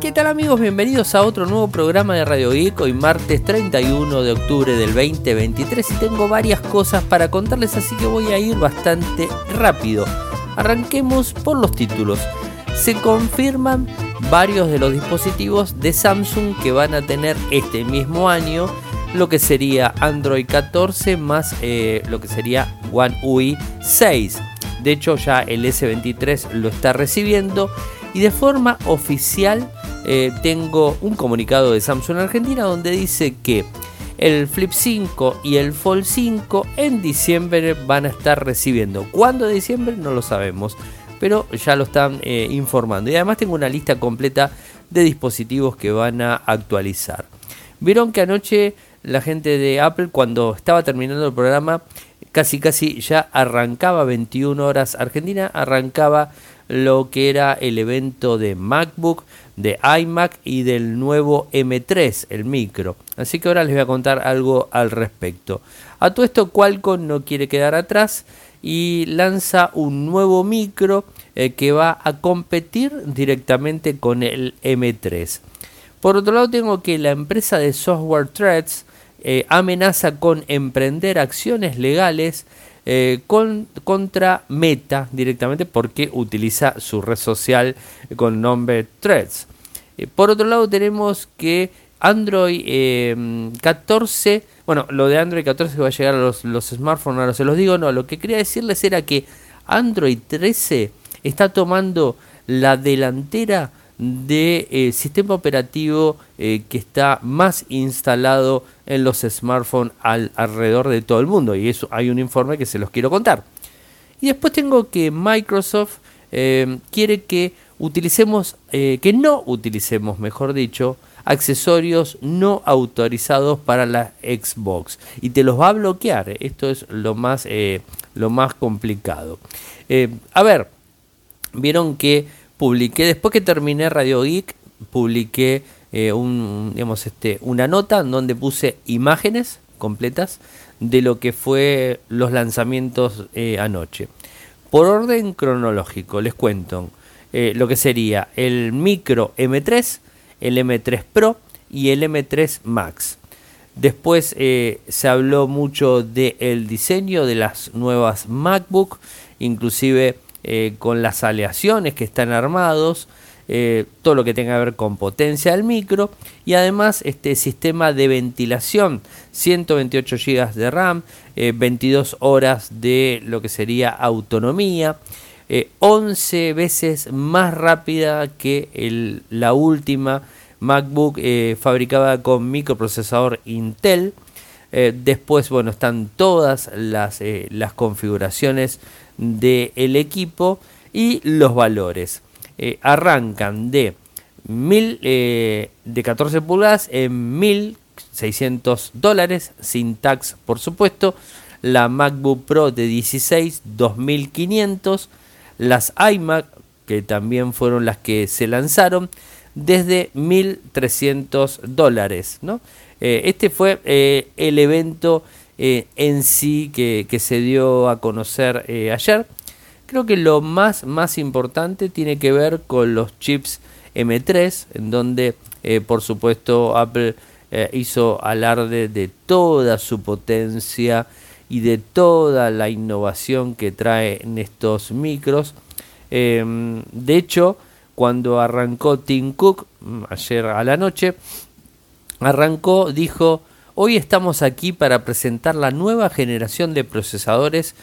¿Qué tal amigos? Bienvenidos a otro nuevo programa de Radio Geek. Hoy martes 31 de octubre del 2023 y tengo varias cosas para contarles, así que voy a ir bastante rápido. Arranquemos por los títulos. Se confirman varios de los dispositivos de Samsung que van a tener este mismo año lo que sería Android 14 más eh, lo que sería One UI 6. De hecho ya el S23 lo está recibiendo y de forma oficial eh, tengo un comunicado de Samsung Argentina donde dice que el Flip 5 y el Fold 5 en diciembre van a estar recibiendo. ¿Cuándo de diciembre? No lo sabemos, pero ya lo están eh, informando. Y además tengo una lista completa de dispositivos que van a actualizar. Vieron que anoche la gente de Apple cuando estaba terminando el programa casi casi ya arrancaba 21 horas Argentina, arrancaba lo que era el evento de MacBook, de iMac y del nuevo M3, el micro. Así que ahora les voy a contar algo al respecto. A todo esto Qualcomm no quiere quedar atrás y lanza un nuevo micro eh, que va a competir directamente con el M3. Por otro lado tengo que la empresa de software Threads eh, amenaza con emprender acciones legales eh, con, contra Meta directamente porque utiliza su red social con nombre Threads. Eh, por otro lado tenemos que Android 14, bueno, lo de Android 14 que va a llegar a los, los smartphones, ahora se los digo, no, lo que quería decirles era que Android 13 está tomando la delantera de eh, sistema operativo eh, que está más instalado en los smartphones alrededor de todo el mundo. Y eso hay un informe que se los quiero contar. Y después tengo que Microsoft eh, quiere que utilicemos, que no utilicemos, mejor dicho, accesorios no autorizados para la Xbox. Y te los va a bloquear. Esto es lo más, lo más complicado. a ver, vieron que publiqué, después que terminé Radio Geek, publiqué eh, un, digamos, este, una nota donde puse imágenes completas de lo que fue los lanzamientos eh, anoche. Por orden cronológico, les cuento eh, lo que sería el micro M3, el M3 Pro y el M3 Max. Después se habló mucho del diseño de las nuevas MacBook, inclusive eh, con las aleaciones que están armados, eh, todo lo que tenga que ver con potencia del micro y además este sistema de ventilación, 128 GB de RAM, 22 eh, horas de lo que sería autonomía, 11 veces más rápida que la última MacBook fabricada con microprocesador Intel. después, bueno, están todas las configuraciones del equipo y los valores. Eh, arrancan de, mil, eh, de 14 pulgadas en 1600 dólares, sin tax por supuesto. La MacBook Pro de 16, 2500. Las iMac, que también fueron las que se lanzaron, desde 1300 dólares. ¿no? Eh, este fue el evento eh, en sí que, se dio a conocer eh, ayer. Creo que lo más, más importante tiene que ver con los chips M3, en donde eh, por supuesto Apple hizo alarde de toda su potencia y de toda la innovación que trae en estos micros. Em, de hecho, cuando arrancó Tim Cook, mm, ayer a la noche, arrancó, dijo, Hoy estamos aquí para presentar la nueva generación de procesadores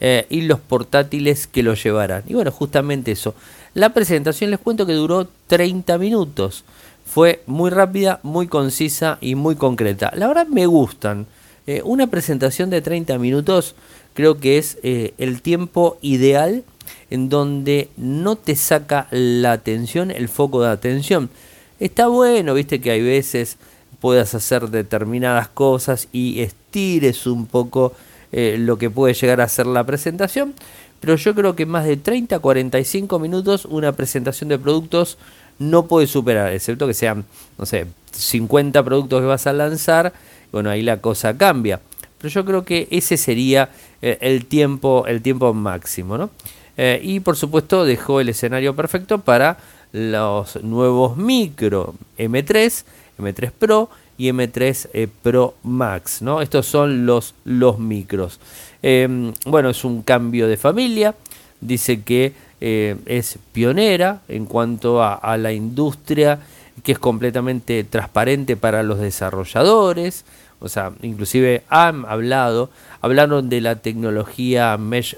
eh, y los portátiles que lo llevarán. Y bueno, justamente eso. La presentación les cuento que duró 30 minutos. Fue muy rápida, muy concisa y muy concreta. La verdad me gustan. Eh, una presentación de 30 minutos creo que es eh, el tiempo ideal en donde no te saca la atención, el foco de atención. Está bueno, viste que hay veces puedas hacer determinadas cosas y estires un poco eh, lo que puede llegar a ser la presentación. Pero yo creo que más de 30 45 minutos una presentación de productos no puede superar, excepto que sean, no sé, 50 productos que vas a lanzar. Bueno, ahí la cosa cambia. Pero yo creo que ese sería eh, el, tiempo, el tiempo máximo, ¿no? Eh, y por supuesto dejó el escenario perfecto para los nuevos micro M3, M3 Pro y M3 eh, Pro Max, ¿no? Estos son los, los micros. Em, bueno, es un cambio de familia, dice que eh, es pionera en cuanto a, la industria, que es completamente transparente para los desarrolladores, o sea, inclusive han hablado, hablaron de la tecnología Mesh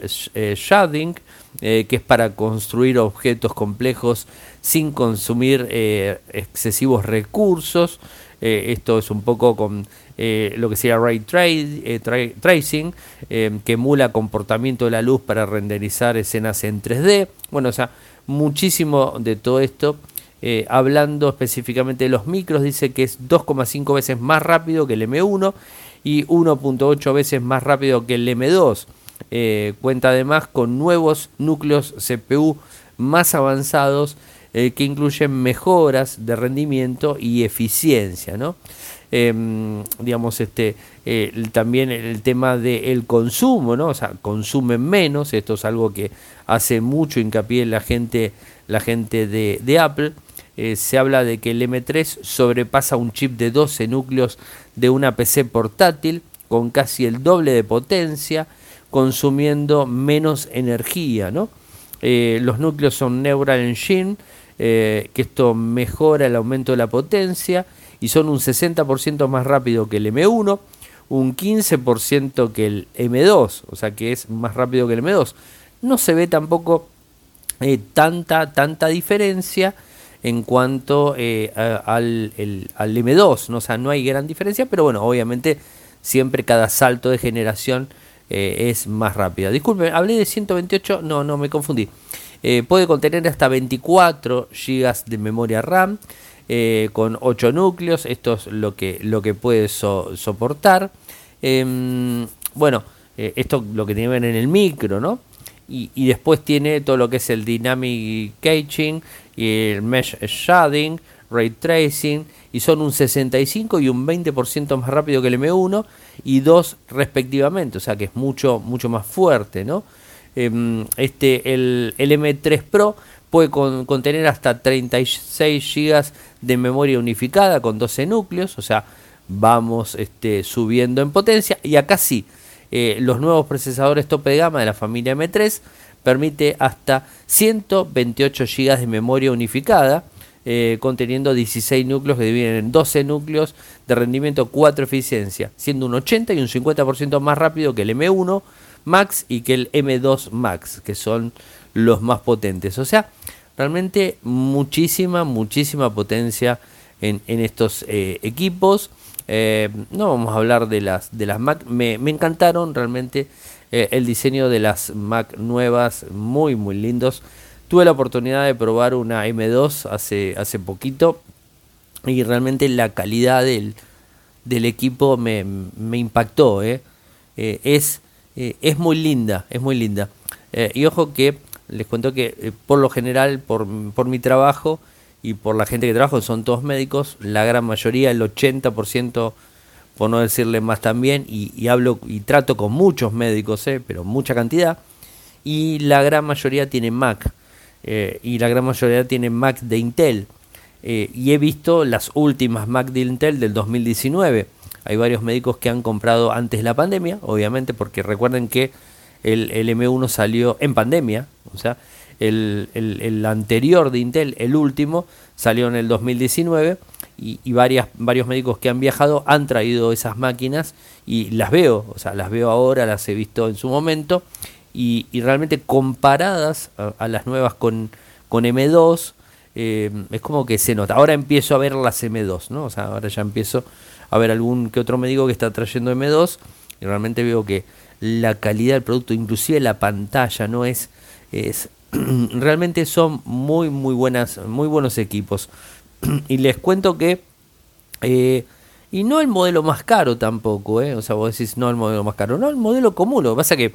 eh, que es para construir objetos complejos sin consumir excesivos recursos. Eh, esto es un poco con eh, lo que sería ray eh, tracing, que emula comportamiento de la luz para renderizar escenas en 3D. Bueno, o sea, muchísimo de todo esto. hablando específicamente de los micros, dice que es 2,5 veces más rápido que el M1 y 1.8 veces más rápido que el M2. Cuenta además con nuevos núcleos CPU más avanzados eh, que incluyen mejoras de rendimiento y eficiencia, ¿no? Em, digamos, este, eh, también el tema del consumo, ¿no? O sea, consumen menos, esto es algo que hace mucho hincapié la gente, la gente de, Apple. Eh, se habla de que el M3 sobrepasa un chip de 12 núcleos de una PC portátil con casi el doble de potencia, consumiendo menos energía, ¿no? los núcleos son Neural Engine, eh, que esto mejora el aumento de la potencia y son un 60% más rápido que el M1, un 15% que el M2, o sea que es más rápido que el M2. No se ve tampoco eh, tanta, tanta diferencia en cuanto eh, al, al, M2, ¿no? o sea, no hay gran diferencia, pero bueno, obviamente siempre cada salto de generación es más rápida. Disculpen, hablé de 128, no, no, me confundí. Eh, puede contener hasta 24 GB de memoria RAM eh, con 8 núcleos. Esto es lo que, lo que puede soportar. Em, bueno, eh, esto lo que tiene que ver en el micro, ¿no? Y, después tiene todo lo que es el Dynamic Caching y el Mesh Shading, Ray Tracing, y son un 65 y un 20% más rápido que el M1 y 2 respectivamente, o sea que es mucho, mucho más fuerte, ¿no? Em, este, el, M3 Pro puede contener hasta 36 GB de memoria unificada con 12 núcleos, o sea, vamos este, subiendo en potencia. Y acá sí, eh, los nuevos procesadores tope de gama de la familia M3 permite hasta 128 GB de memoria unificada, eh, conteniendo 16 núcleos que dividen en 12 núcleos de rendimiento 4 eficiencia, siendo un 80 y un 50% más rápido que el M1 Max y que el M2 Max, que son los más potentes. O sea, realmente muchísima, muchísima potencia en, estos eh, equipos. Eh, no vamos a hablar de las, de las Mac. Me, encantaron realmente el diseño de las Mac nuevas, muy, muy lindos. Tuve la oportunidad de probar una M2 hace, hace poquito y realmente la calidad del, del equipo me, me impactó. es eh, es muy linda, es muy linda. Eh, y ojo que les cuento que eh, por lo general, por, por, mi trabajo y por la gente que trabajo, son todos médicos, la gran mayoría, el 80%, por no decirle más también, y, hablo y trato con muchos médicos, pero mucha cantidad, y la gran mayoría tiene Mac, y la gran mayoría tiene Mac de Intel. y he visto las últimas Mac de Intel del 2019 hay varios médicos que han comprado antes de la pandemia, obviamente, porque recuerden que el, M1 salió en pandemia, o sea, el, anterior de Intel, el último, salió en el 2019 y, varias, varios médicos que han viajado han traído esas máquinas y las veo, o sea, las veo ahora, las he visto en su momento y, realmente comparadas a, las nuevas con, con M2, eh, es como que se nota. Ahora empiezo a ver las M2, ¿no? O sea, ahora ya empiezo a ver algún que otro médico que está trayendo M2 y realmente veo que la calidad del producto, inclusive la pantalla, no es, es realmente son muy muy buenas, muy buenos equipos. y les cuento que eh, y no el modelo más caro tampoco, ¿eh? o sea, vos decís no el modelo más caro, no el modelo común, lo que pasa que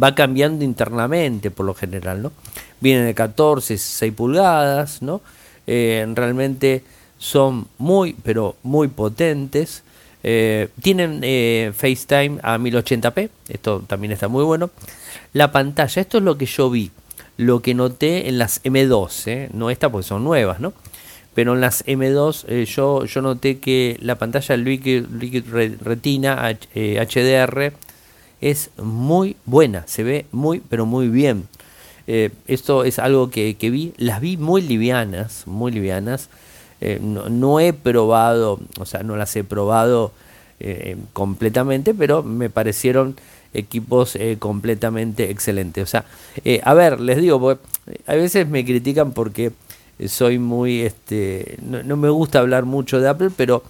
va cambiando internamente por lo general, ¿no? Viene de 14, 6 pulgadas, ¿no? Eh, realmente son muy, pero muy potentes. Eh, tienen eh, FaceTime a 1080p, esto también está muy bueno. La pantalla, esto es lo que yo vi. lo que noté en las M2, ¿eh? no estas porque son nuevas, ¿no? Pero en las M2 eh, yo, yo noté que la pantalla Liquid, Liquid Retina HDR es muy buena, se ve muy, pero muy bien. esto es algo que, que, vi, las vi muy livianas, muy livianas. No, no, he probado, o sea, no las he probado completamente, pero me parecieron equipos eh, completamente excelentes. O sea, eh, a ver, les digo, a veces me critican porque soy muy, este, no, me gusta hablar mucho de Apple, pero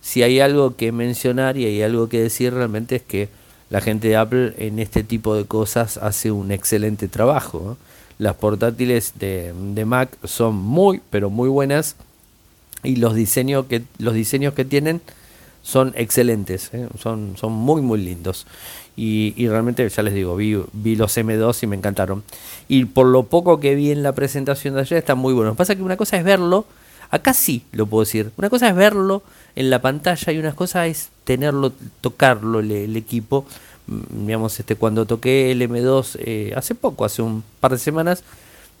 si hay algo que mencionar y hay algo que decir realmente es que la gente de Apple en este tipo de cosas hace un excelente trabajo. Las portátiles de, Mac son muy, pero muy buenas y los diseños que, los diseños que tienen son excelentes, ¿eh? son, son muy, muy lindos. Y, realmente, ya les digo, vi, vi, los M2 y me encantaron. Y por lo poco que vi en la presentación de ayer, está muy bueno. Lo que pasa que una cosa es verlo, acá sí lo puedo decir. Una cosa es verlo en la pantalla y una cosa es tenerlo, tocarlo el, equipo. Mm, digamos, este, cuando toqué el M2 eh, hace poco, hace un par de semanas,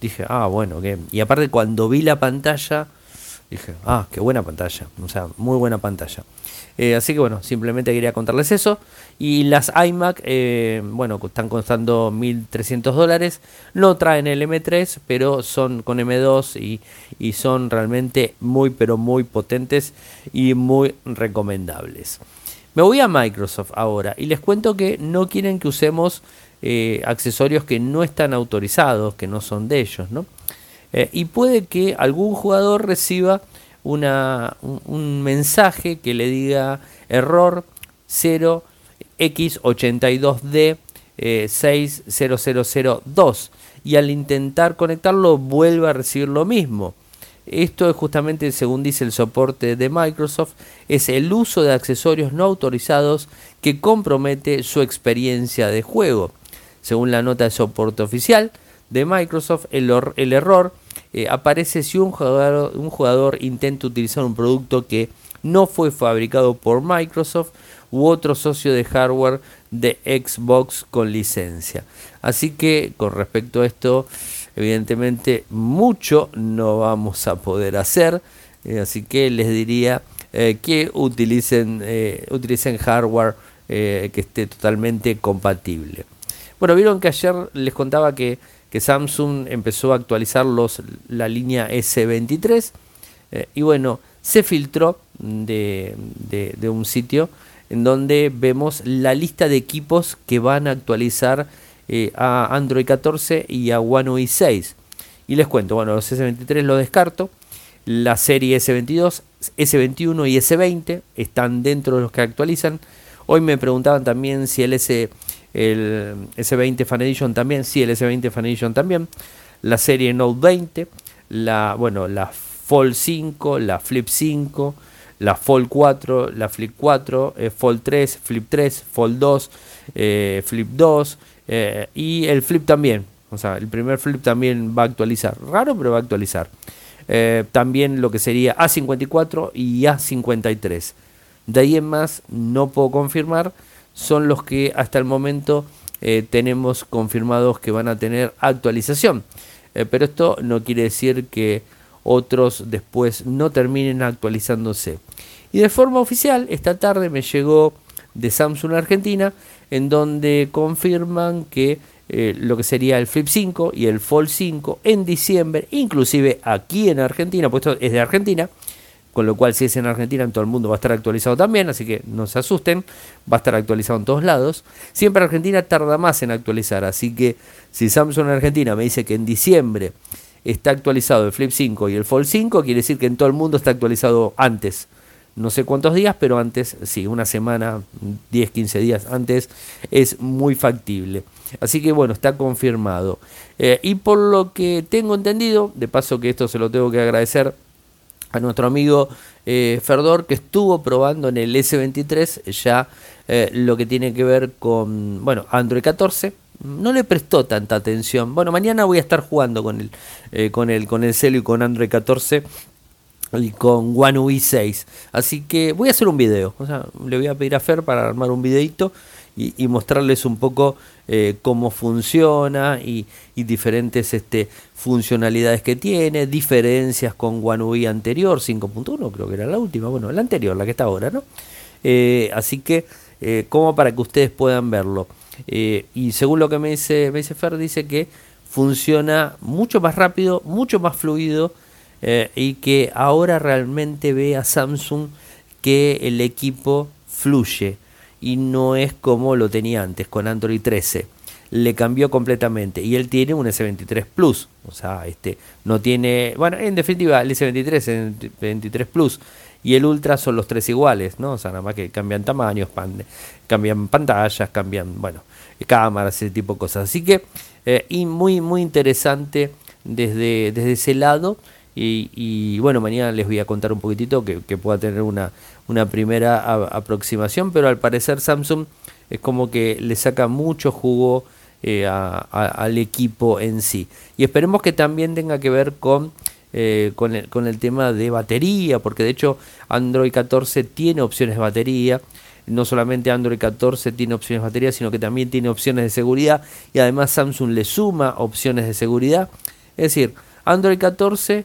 dije, ah, bueno, que y aparte cuando vi la pantalla, dije, ah, qué buena pantalla. O sea, muy buena pantalla. Eh, así que bueno, simplemente quería contarles eso. Y las iMac, eh, bueno, están costando 1.300 dólares. No traen el M3, pero son con M2 y, y, son realmente muy, pero muy potentes y muy recomendables. Me voy a Microsoft ahora y les cuento que no quieren que usemos eh, accesorios que no están autorizados, que no son de ellos, ¿no? y puede que algún jugador reciba una, un, mensaje que le diga error 0x82d 60002 y al intentar conectarlo vuelve a recibir lo mismo. Esto es justamente, según dice el soporte de Microsoft, es el uso de accesorios no autorizados que compromete su experiencia de juego. Según la nota de soporte oficial de Microsoft, el error eh, aparece si un jugador, un jugador intenta utilizar un producto que no fue fabricado por Microsoft u otro socio de hardware de Xbox con licencia. Así que con respecto a esto, evidentemente mucho no vamos a poder hacer. Eh, así que les diría eh, que utilicen, utilicen hardware que esté totalmente compatible. Bueno, vieron que ayer les contaba que que Samsung empezó a actualizar los, la línea S23 eh, y bueno, se filtró de, un sitio en donde vemos la lista de equipos que van a actualizar eh, a Android 14 y a One UI 6. Y les cuento, bueno, los S23 los descarto, la serie S22, S21 y S20 están dentro de los que actualizan. Hoy me preguntaban también si el S el S20 Fan Edition también, sí, el S20 Fan Edition también, la serie Note 20, la, bueno, la Fold 5, la Flip 5, la Fold 4, la Flip 4, eh, Fold 3, Flip 3, Fold 2, eh, Flip 2 eh, y el Flip también. O sea, el primer Flip también va a actualizar. Raro, pero va a actualizar. también lo que sería A54 y A53. De ahí en más no puedo confirmar son los que hasta el momento eh, tenemos confirmados que van a tener actualización. Eh, pero esto no quiere decir que otros después no terminen actualizándose. Y de forma oficial, esta tarde me llegó de Samsung Argentina, en donde confirman que eh, lo que sería el Flip 5 y el Fold 5 en diciembre, inclusive aquí en Argentina, pues esto es de Argentina, con lo cual si es en Argentina en todo el mundo va a estar actualizado también, así que no se asusten, va a estar actualizado en todos lados. Siempre Argentina tarda más en actualizar, así que si Samsung en Argentina me dice que en diciembre está actualizado el Flip 5 y el Fold 5, quiere decir que en todo el mundo está actualizado antes. No sé cuántos días, pero antes, sí, una semana, 10, 15 días antes, es muy factible. Así que bueno, está confirmado. Eh, y por lo que tengo entendido, de paso que esto se lo tengo que agradecer a nuestro amigo eh, Ferdor que estuvo probando en el S23 ya eh, lo que tiene que ver con bueno Android 14 no le prestó tanta atención. Bueno mañana voy a estar jugando con el eh, con el con el celo y con Android 14 y con One UI 6 así que voy a hacer un video. O sea le voy a pedir a Fer para armar un videito y, mostrarles un poco eh, cómo funciona y, diferentes este, funcionalidades que tiene, diferencias con One UI anterior, 5.1 creo que era la última, bueno, la anterior, la que está ahora, ¿no? Eh, así que, eh, como para que ustedes puedan verlo. y según lo que me dice, me dice Fer, dice que funciona mucho más rápido, mucho más fluido y que ahora realmente ve a Samsung que el equipo fluye y no es como lo tenía antes con Android 13. Le cambió completamente y él tiene un S23 Plus, o sea, este no tiene, bueno, en definitiva el S23 es el 23 Plus y el Ultra son los tres iguales, ¿no? O sea, nada más que cambian tamaños, cambian pantallas, cambian, bueno, cámaras, ese tipo de cosas. Así que eh, y muy muy interesante desde desde ese lado. Y, bueno, mañana les voy a contar un poquitito que, pueda tener una, una primera aproximación, pero al parecer Samsung es como que le saca mucho jugo eh, al equipo en sí. Y esperemos que también tenga que ver con, eh, con, el, con el tema de batería, porque de hecho Android 14 tiene opciones de batería no solamente Android 14 tiene opciones de batería, sino que también tiene opciones de seguridad y además Samsung le suma opciones de seguridad. Es decir, Android 14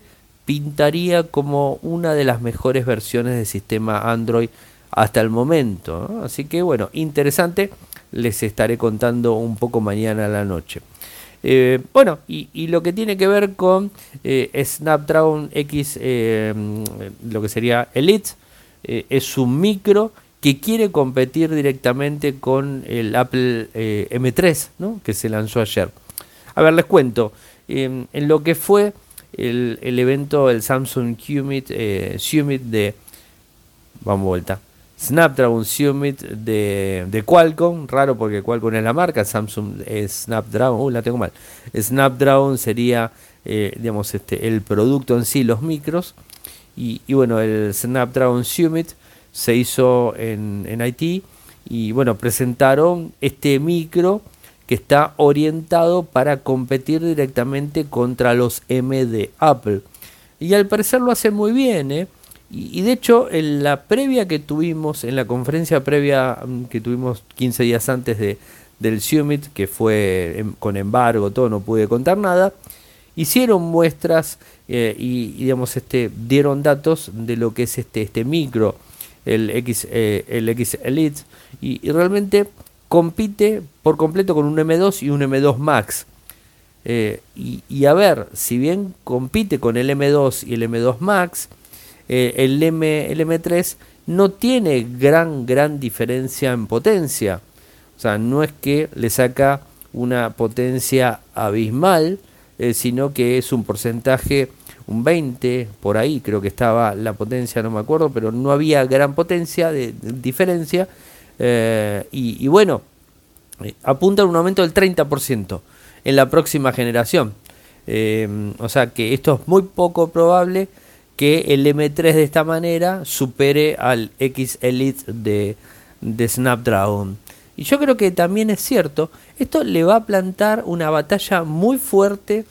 pintaría como una de las mejores versiones del sistema Android hasta el momento. Así que bueno, interesante, les estaré contando un poco mañana a la noche. Eh, bueno, y, lo que tiene que ver con eh, Snapdragon X, eh, lo que sería Elite, es un micro que quiere competir directamente con el Apple M3, ¿no? que se lanzó ayer. A ver, les cuento, en lo que fue el, el evento, el Samsung Summit, eh, Summit de. Vamos vuelta. Snapdragon Summit de, de, Qualcomm, raro porque Qualcomm es la marca, Samsung Snapdragon, uh, la tengo mal. Snapdragon sería, eh, digamos, este, el producto en sí, los micros. Y, y, bueno, el Snapdragon Summit se hizo en, en Haití y bueno, presentaron este micro que está orientado para competir directamente contra los M de Apple. Y al parecer lo hace muy bien, ¿eh? Y, de hecho, en la previa que tuvimos, en la conferencia previa mm, que tuvimos 15 días antes de, del Summit, que fue em, con embargo, todo, no pude contar nada, hicieron muestras eh, y, digamos, este, dieron datos de lo que es este, este micro, el X, eh, el X Elite, y realmente compite por completo con un M2 y un M2 Max. Eh, y, a ver, si bien compite con el M2 y el M2 Max, eh, el, M, el M3 no tiene gran, gran diferencia en potencia. O sea, no es que le saca una potencia abismal, eh, sino que es un porcentaje, un 20, por ahí creo que estaba la potencia, no me acuerdo, pero no había gran potencia de diferencia eh, y, bueno, eh, apunta a un aumento del 30% en la próxima generación. Eh, o sea que esto es muy poco probable que el M3 de esta manera supere al X Elite de, Snapdragon. Y yo creo que también es cierto, esto le va a plantar una batalla muy fuerte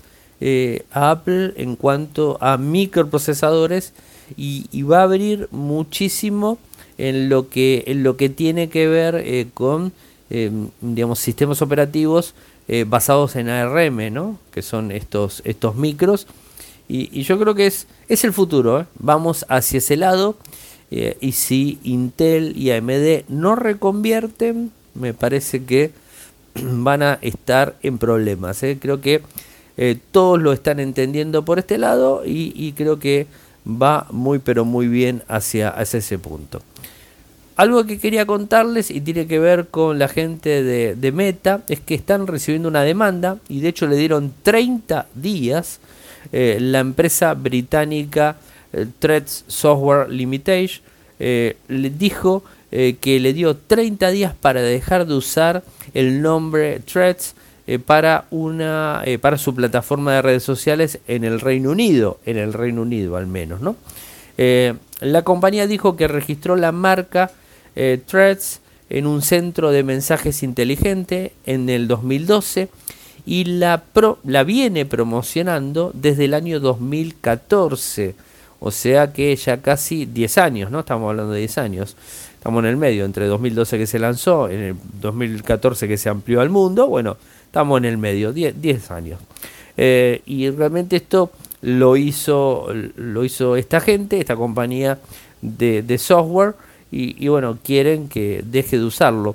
a Apple en cuanto a microprocesadores y va a abrir muchísimo en lo que, en lo que tiene que ver eh, con eh, digamos, sistemas operativos eh, basados en ARM, ¿no? que son estos, estos micros. Y, yo creo que es, es el futuro, vamos hacia ese lado. y si Intel y AMD no reconvierten, me parece que van a estar en problemas. Creo que todos lo están entendiendo por este lado y, y creo que va muy pero muy bien hacia, hacia ese punto. Algo que quería contarles y tiene que ver con la gente de, Meta es que están recibiendo una demanda y de hecho le dieron 30 días eh, la empresa británica eh, Threads Software Limited eh, le dijo que le dio 30 días para dejar de usar el nombre Threads para una para su plataforma de redes sociales en el Reino Unido en el Reino Unido al menos no la compañía dijo que registró la marca eh, Threads en un centro de mensajes inteligente en el 2012 y la, la viene promocionando desde el año 2014. O sea que ya casi 10 años, ¿no? Estamos hablando de 10 años. Estamos en el medio, entre 2012 que se lanzó, en el 2014 que se amplió al mundo, bueno, estamos en el medio, 10 años. Eh, y realmente esto lo hizo, lo hizo esta gente, esta compañía de, software, y, bueno, quieren que deje de usarlo.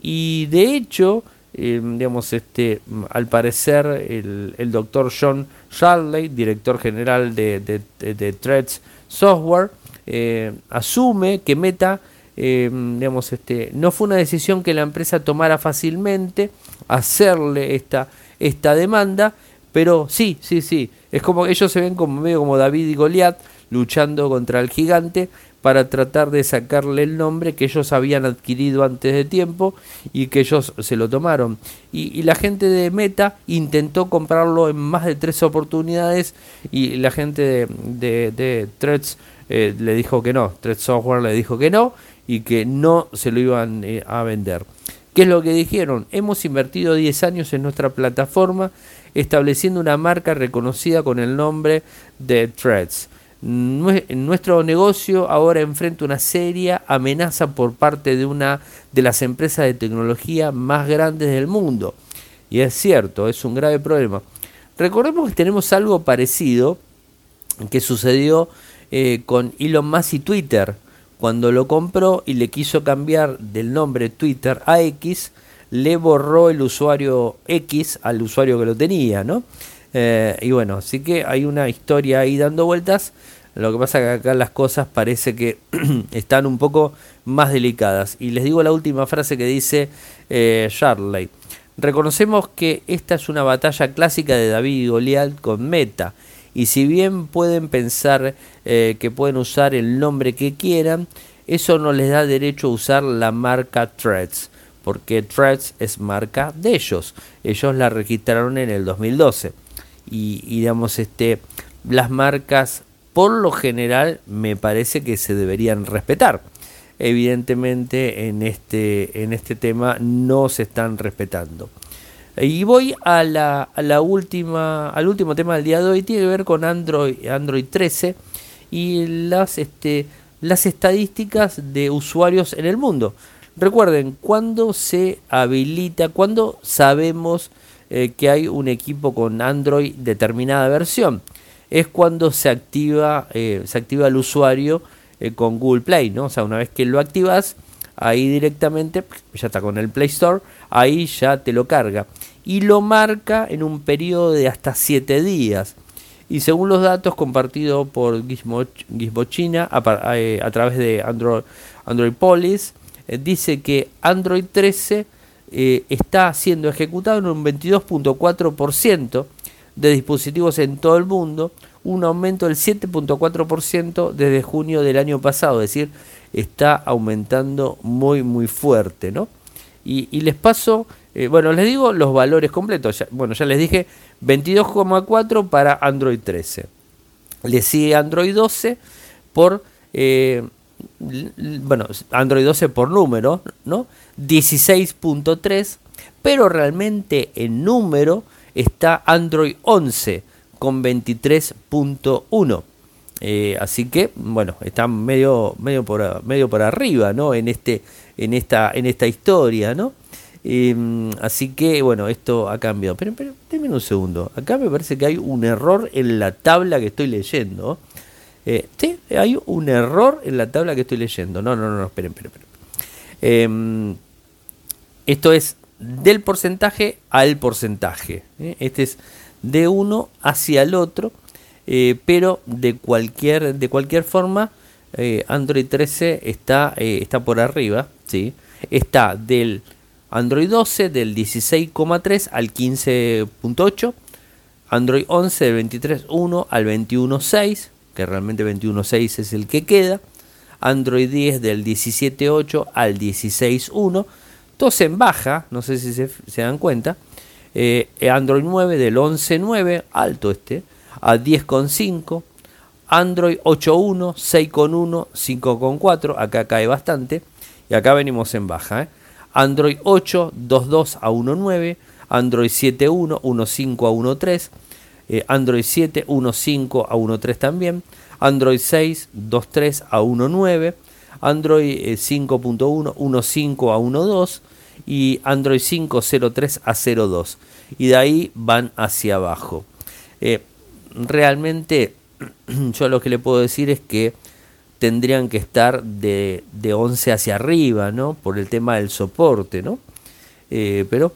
Y de hecho, eh, digamos, este, al parecer el, el doctor John Charley, director general de, de, Threads Software, eh, asume que Meta digamos, este, no fue una decisión que la empresa tomara fácilmente, hacerle esta, esta demanda, pero sí, sí, sí. Es como ellos se ven como medio como David y Goliat luchando contra el gigante para tratar de sacarle el nombre que ellos habían adquirido antes de tiempo y que ellos se lo tomaron. Y, la gente de Meta intentó comprarlo en más de tres oportunidades y la gente de, de, de Threads eh, le dijo que no, Threads Software le dijo que no y que no se lo iban eh, a vender. ¿Qué es lo que dijeron? Hemos invertido 10 años en nuestra plataforma estableciendo una marca reconocida con el nombre de Threads. Nuestro negocio ahora enfrenta una seria amenaza por parte de una de las empresas de tecnología más grandes del mundo. Y es cierto, es un grave problema. Recordemos que tenemos algo parecido que sucedió eh, con Elon Musk y Twitter. Cuando lo compró y le quiso cambiar del nombre Twitter a X, le borró el usuario X al usuario que lo tenía, ¿no? Eh, y bueno, así que hay una historia ahí dando vueltas. Lo que pasa que acá las cosas parece que están un poco más delicadas. Y les digo la última frase que dice eh, Charley. Reconocemos que esta es una batalla clásica de David y Goliat con Meta. Y si bien pueden pensar eh, que pueden usar el nombre que quieran, eso no les da derecho a usar la marca Threads, porque Threads es marca de ellos. Ellos la registraron en el 2012. Y, digamos, este, las marcas por lo general me parece que se deberían respetar. Evidentemente en este, en este tema no se están respetando. Y voy a la, última, al último tema del día de hoy, tiene que ver con Android, Android 13 y las, este, las estadísticas de usuarios en el mundo. Recuerden, cuando se habilita, cuando sabemos eh, que hay un equipo con Android determinada versión, es cuando se activa, eh, se activa el usuario eh, con Google Play, ¿no? O sea, una vez que lo activas, ahí directamente, ya está con el Play Store, ahí ya te lo carga. Y lo marca en un periodo de hasta 7 días. Y según los datos compartidos por Gizmo, China a, eh, a, través de Android, Android Police, eh, dice que Android 13 eh, está siendo ejecutado en un 22.4% de dispositivos en todo el mundo, un aumento del 7.4% desde junio del año pasado, es decir, está aumentando muy muy fuerte, ¿no? Y, les paso, eh, bueno, les digo los valores completos. bueno, ya les dije 22,4 para Android 13. Le sigue Android 12 por, eh, bueno, Android 12 por número, ¿no? 16.3, pero realmente en número está Android 11 con 23.1. Eh, así que, bueno, está medio, medio, por, medio por arriba, ¿no? En, este, en, esta, en esta historia, ¿no? Em, así que, bueno, esto ha cambiado. Pero, pero, denme un segundo. Acá me parece que hay un error en la tabla que estoy leyendo. Eh, sí, hay un error en la tabla que estoy leyendo. No, no, no, no esperen, esperen, esperen. Em, esto es del porcentaje al porcentaje. ¿eh? Este es de uno hacia el otro. Eh, pero de cualquier, de cualquier forma, eh, Android 13 está, eh, está por arriba, ¿sí? está del Android 12 del 16,3 al 15.8, Android 11 del 23.1 al 21.6, que realmente 21.6 es el que queda, Android 10 del 17.8 al 16.1, todos en baja, no sé si se, se dan cuenta, Android 9 del 11.9, alto este, a 10,5. Android 8.1, 6.1, 5.4, acá cae bastante. Y acá venimos en baja. ¿eh? Android 8, 2.2 a 1.9. Android 7.1, 1.5 a 1.3. Eh, Android 7, 1.5 a 1.3 también. Android 6, 2.3 a 1.9. Android 5.1, 1.5 a 1.2 y Android 5 0.3 a 0.2 y de ahí van hacia abajo. Eh, realmente yo lo que le puedo decir es que tendrían que estar de, de 11 hacia arriba, ¿no? Por el tema del soporte, ¿no? Eh, pero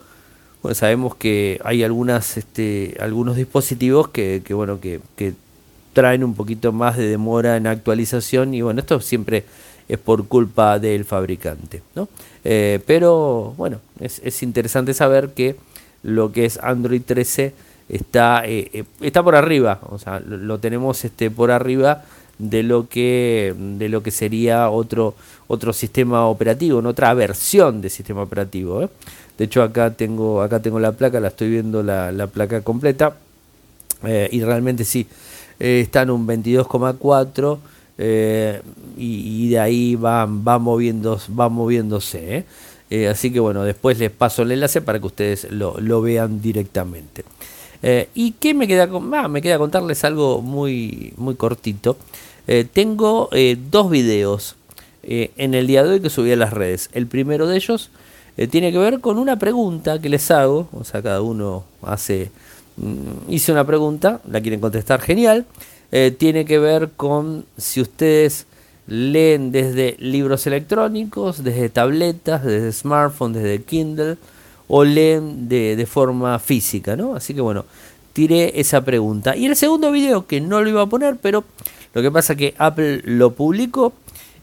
bueno, sabemos que hay algunas, este, algunos dispositivos que, que bueno, que, que, traen un poquito más de demora en actualización y bueno, esto siempre es por culpa del fabricante, ¿no? Eh, pero bueno, es, es, interesante saber que lo que es Android 13 está, eh, está por arriba, o sea, lo, tenemos este, por arriba de lo que de lo que sería otro otro sistema operativo, otra versión de sistema operativo. ¿eh? De hecho acá tengo acá tengo la placa, la estoy viendo la, la placa completa eh, y realmente sí eh, está en un 22,4 eh, y, de ahí va, va, moviendo, moviéndose. ¿eh? así que bueno, después les paso el enlace para que ustedes lo, lo vean directamente. ¿Y qué me queda? Ah, me queda contarles algo muy, muy cortito. Eh, tengo eh, dos videos eh, en el día de hoy que subí a las redes. El primero de ellos tiene que ver con una pregunta que les hago. O sea, cada uno hace. Mm, hice una pregunta, la quieren contestar, genial. tiene que ver con si ustedes leen desde libros electrónicos, desde tabletas, desde smartphones, desde Kindle o leen de, forma física, ¿no? Así que bueno, tiré esa pregunta. Y el segundo video, que no lo iba a poner, pero lo que pasa que Apple lo publicó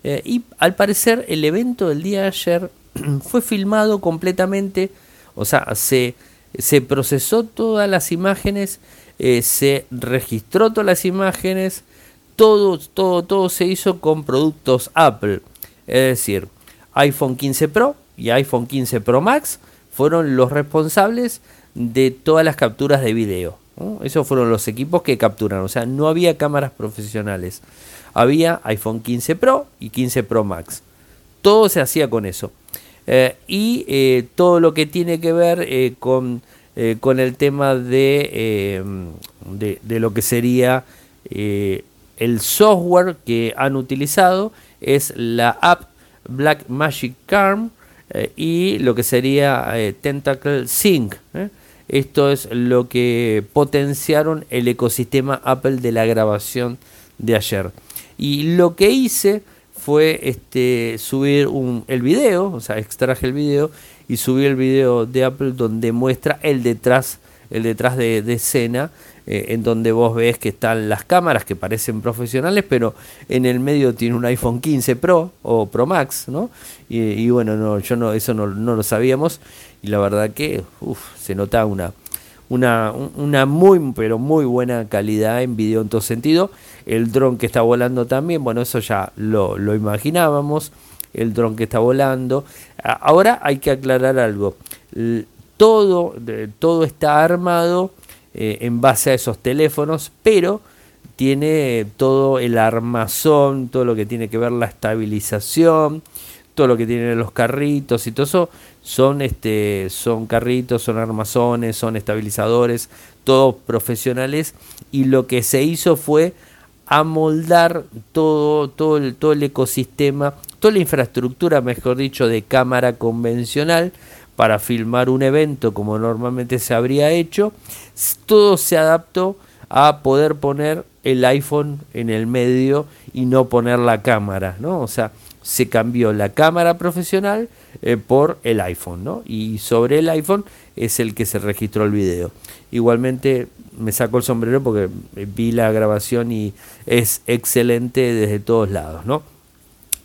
eh, y al parecer el evento del día de ayer fue filmado completamente, o sea, se, se procesó todas las imágenes, eh, se registró todas las imágenes, todo, todo, todo se hizo con productos Apple. Es decir, iPhone 15 Pro y iPhone 15 Pro Max fueron los responsables de todas las capturas de video. Esos fueron los equipos que capturaron. O sea, no había cámaras profesionales. Había iPhone 15 Pro y 15 Pro Max. Todo se hacía con eso. Eh, y eh, todo lo que tiene que ver eh, con, con, el tema de, de, de, lo que sería el software que han utilizado es la app Black Magic Carm y lo que sería Tentacle Sync. Esto es lo que potenciaron el ecosistema Apple de la grabación de ayer. Y lo que hice fue este, subir un, el video, o sea, extraje el video y subí el video de Apple donde muestra el detrás, el detrás de, de escena, eh, en donde vos ves que están las cámaras que parecen profesionales, pero en el medio tiene un iPhone 15 Pro o Pro Max, ¿no? Y, bueno, no, yo no, eso no, no lo sabíamos y la verdad que se nota una, una, una muy, pero muy buena calidad en video en todo sentido. El dron que está volando también, bueno, eso ya lo, lo imaginábamos, el dron que está volando. Ahora hay que aclarar algo. Todo, todo está armado eh, en base a esos teléfonos, pero tiene todo el armazón, todo lo que tiene que ver la estabilización, todo lo que tienen los carritos y todo eso. Son este son carritos, son armazones, son estabilizadores, todos profesionales. Y lo que se hizo fue amoldar todo todo el, todo el ecosistema, toda la infraestructura, mejor dicho, de cámara convencional para filmar un evento como normalmente se habría hecho, todo se adaptó a poder poner el iPhone en el medio y no poner la cámara, ¿no? O sea, se cambió la cámara profesional eh, por el iPhone, ¿no? Y sobre el iPhone es el que se registró el video. Igualmente me saco el sombrero porque vi la grabación y es excelente desde todos lados, ¿no?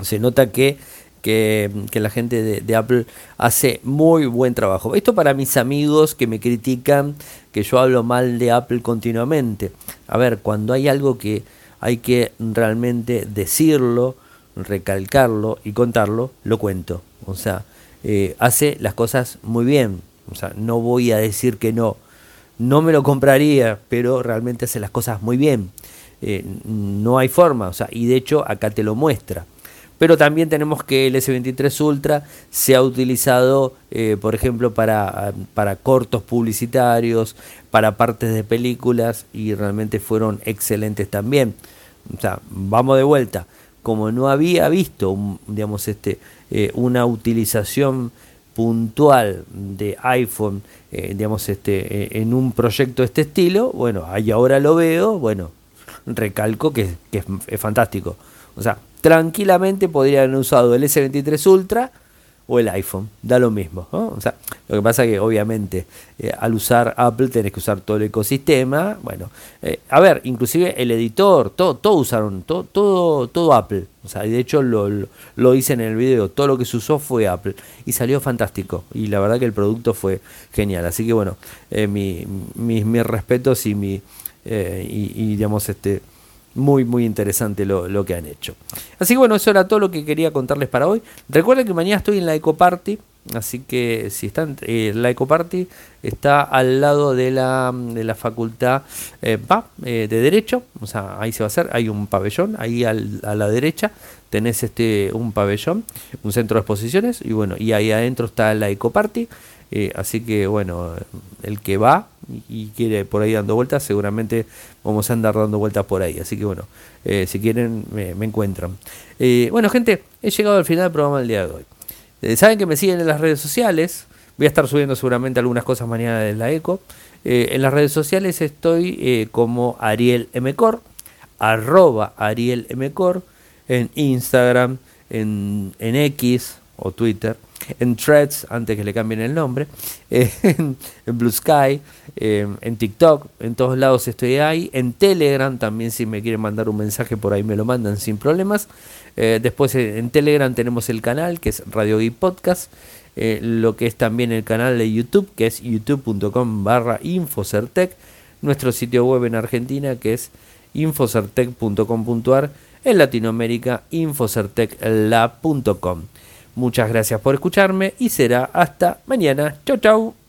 Se nota que, que, la gente de, de, Apple hace muy buen trabajo. Esto para mis amigos que me critican que yo hablo mal de Apple continuamente. A ver, cuando hay algo que hay que realmente decirlo, recalcarlo y contarlo, lo cuento. O sea, eh, hace las cosas muy bien. O sea, no voy a decir que no. No me lo compraría, pero realmente hace las cosas muy bien. Eh, no hay forma, o sea, y de hecho acá te lo muestra. Pero también tenemos que el S23 Ultra se ha utilizado, eh, por ejemplo, para, para cortos publicitarios, para partes de películas, y realmente fueron excelentes también. O sea, vamos de vuelta como no había visto, digamos, este, eh, una utilización puntual de iPhone, eh, digamos, este, eh, en un proyecto de este estilo, bueno, ahí ahora lo veo, bueno, recalco que, es, fantástico. O sea, tranquilamente podrían haber usado el S23 Ultra o el iPhone, da lo mismo. O sea, lo que pasa que obviamente eh, al usar Apple tenés que usar todo el ecosistema. Bueno, eh, a ver, inclusive el editor, todo, todo usaron, todo, todo, todo Apple. O sea, de hecho lo, lo, hice en el video, todo lo que se usó fue Apple y salió fantástico. Y la verdad que el producto fue genial. Así que bueno, eh, mi, mis, respetos y mi y, y digamos este muy muy interesante lo, que han hecho. Así que bueno, eso era todo lo que quería contarles para hoy. Recuerden que mañana estoy en la Eco Party, así que si están, eh, la Eco Party está al lado de la, de la facultad eh, eh, de Derecho, o sea, ahí se va a hacer, hay un pabellón, ahí a la derecha tenés este un pabellón, un centro de exposiciones, y bueno, y ahí adentro está la Eco Party. Eh, así que bueno, el que va y quiere por ahí dando vueltas, seguramente vamos a andar dando vueltas por ahí. Así que bueno, eh, si quieren me, encuentran. Eh, bueno gente, he llegado al final del programa del día de hoy. Saben que me siguen en las redes sociales. Voy a estar subiendo seguramente algunas cosas mañana de la ECO. en las redes sociales estoy como Ariel Mcor, arroba Ariel Mcor, en Instagram, en, en X o Twitter en Threads, antes que le cambien el nombre, en, Blue Sky, eh, en TikTok, en todos lados estoy ahí, en Telegram también si me quieren mandar un mensaje por ahí me lo mandan sin problemas. Eh, después eh, en Telegram tenemos el canal que es Radio Geek Podcast, lo que es también el canal de YouTube que es youtube.com barra Infocertec, nuestro sitio web en Argentina que es infocertec.com.ar, en Latinoamérica infocerteclab.com. Muchas gracias por escucharme y será hasta mañana. Chau, chau.